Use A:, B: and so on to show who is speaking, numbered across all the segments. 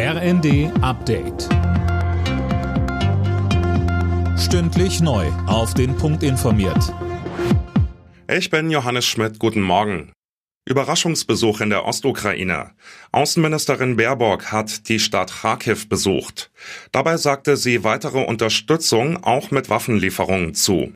A: RND Update. Stündlich neu. Auf den Punkt informiert.
B: Ich bin Johannes Schmidt. Guten Morgen. Überraschungsbesuch in der Ostukraine. Außenministerin Baerbock hat die Stadt Kharkiv besucht. Dabei sagte sie weitere Unterstützung auch mit Waffenlieferungen zu.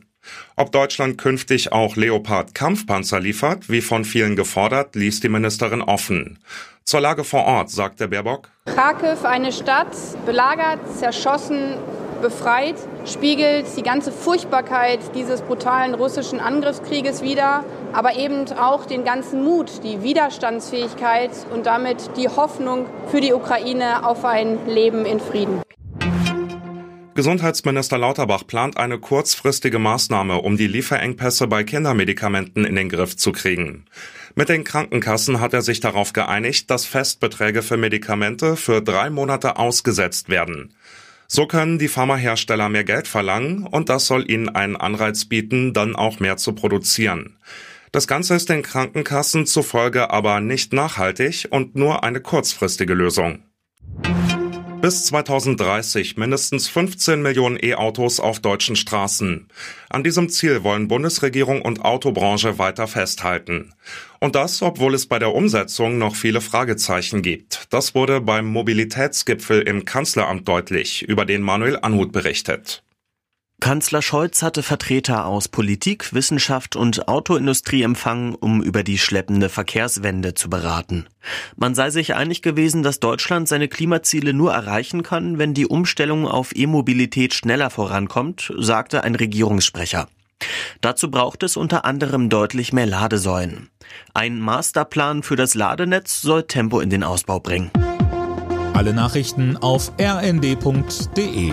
B: Ob Deutschland künftig auch Leopard-Kampfpanzer liefert, wie von vielen gefordert, ließ die Ministerin offen. Zur Lage vor Ort sagte Baerbock.
C: Kharkiv, eine Stadt, belagert, zerschossen, befreit, spiegelt die ganze Furchtbarkeit dieses brutalen russischen Angriffskrieges wider, aber eben auch den ganzen Mut, die Widerstandsfähigkeit und damit die Hoffnung für die Ukraine auf ein Leben in Frieden.
B: Gesundheitsminister Lauterbach plant eine kurzfristige Maßnahme, um die Lieferengpässe bei Kindermedikamenten in den Griff zu kriegen. Mit den Krankenkassen hat er sich darauf geeinigt, dass Festbeträge für Medikamente für drei Monate ausgesetzt werden. So können die Pharmahersteller mehr Geld verlangen und das soll ihnen einen Anreiz bieten, dann auch mehr zu produzieren. Das Ganze ist den Krankenkassen zufolge aber nicht nachhaltig und nur eine kurzfristige Lösung bis 2030 mindestens 15 Millionen E-Autos auf deutschen Straßen. An diesem Ziel wollen Bundesregierung und Autobranche weiter festhalten. Und das, obwohl es bei der Umsetzung noch viele Fragezeichen gibt. Das wurde beim Mobilitätsgipfel im Kanzleramt deutlich, über den Manuel Anhut berichtet.
D: Kanzler Scholz hatte Vertreter aus Politik, Wissenschaft und Autoindustrie empfangen, um über die schleppende Verkehrswende zu beraten. Man sei sich einig gewesen, dass Deutschland seine Klimaziele nur erreichen kann, wenn die Umstellung auf E-Mobilität schneller vorankommt, sagte ein Regierungssprecher. Dazu braucht es unter anderem deutlich mehr Ladesäulen. Ein Masterplan für das Ladenetz soll Tempo in den Ausbau bringen.
A: Alle Nachrichten auf rnd.de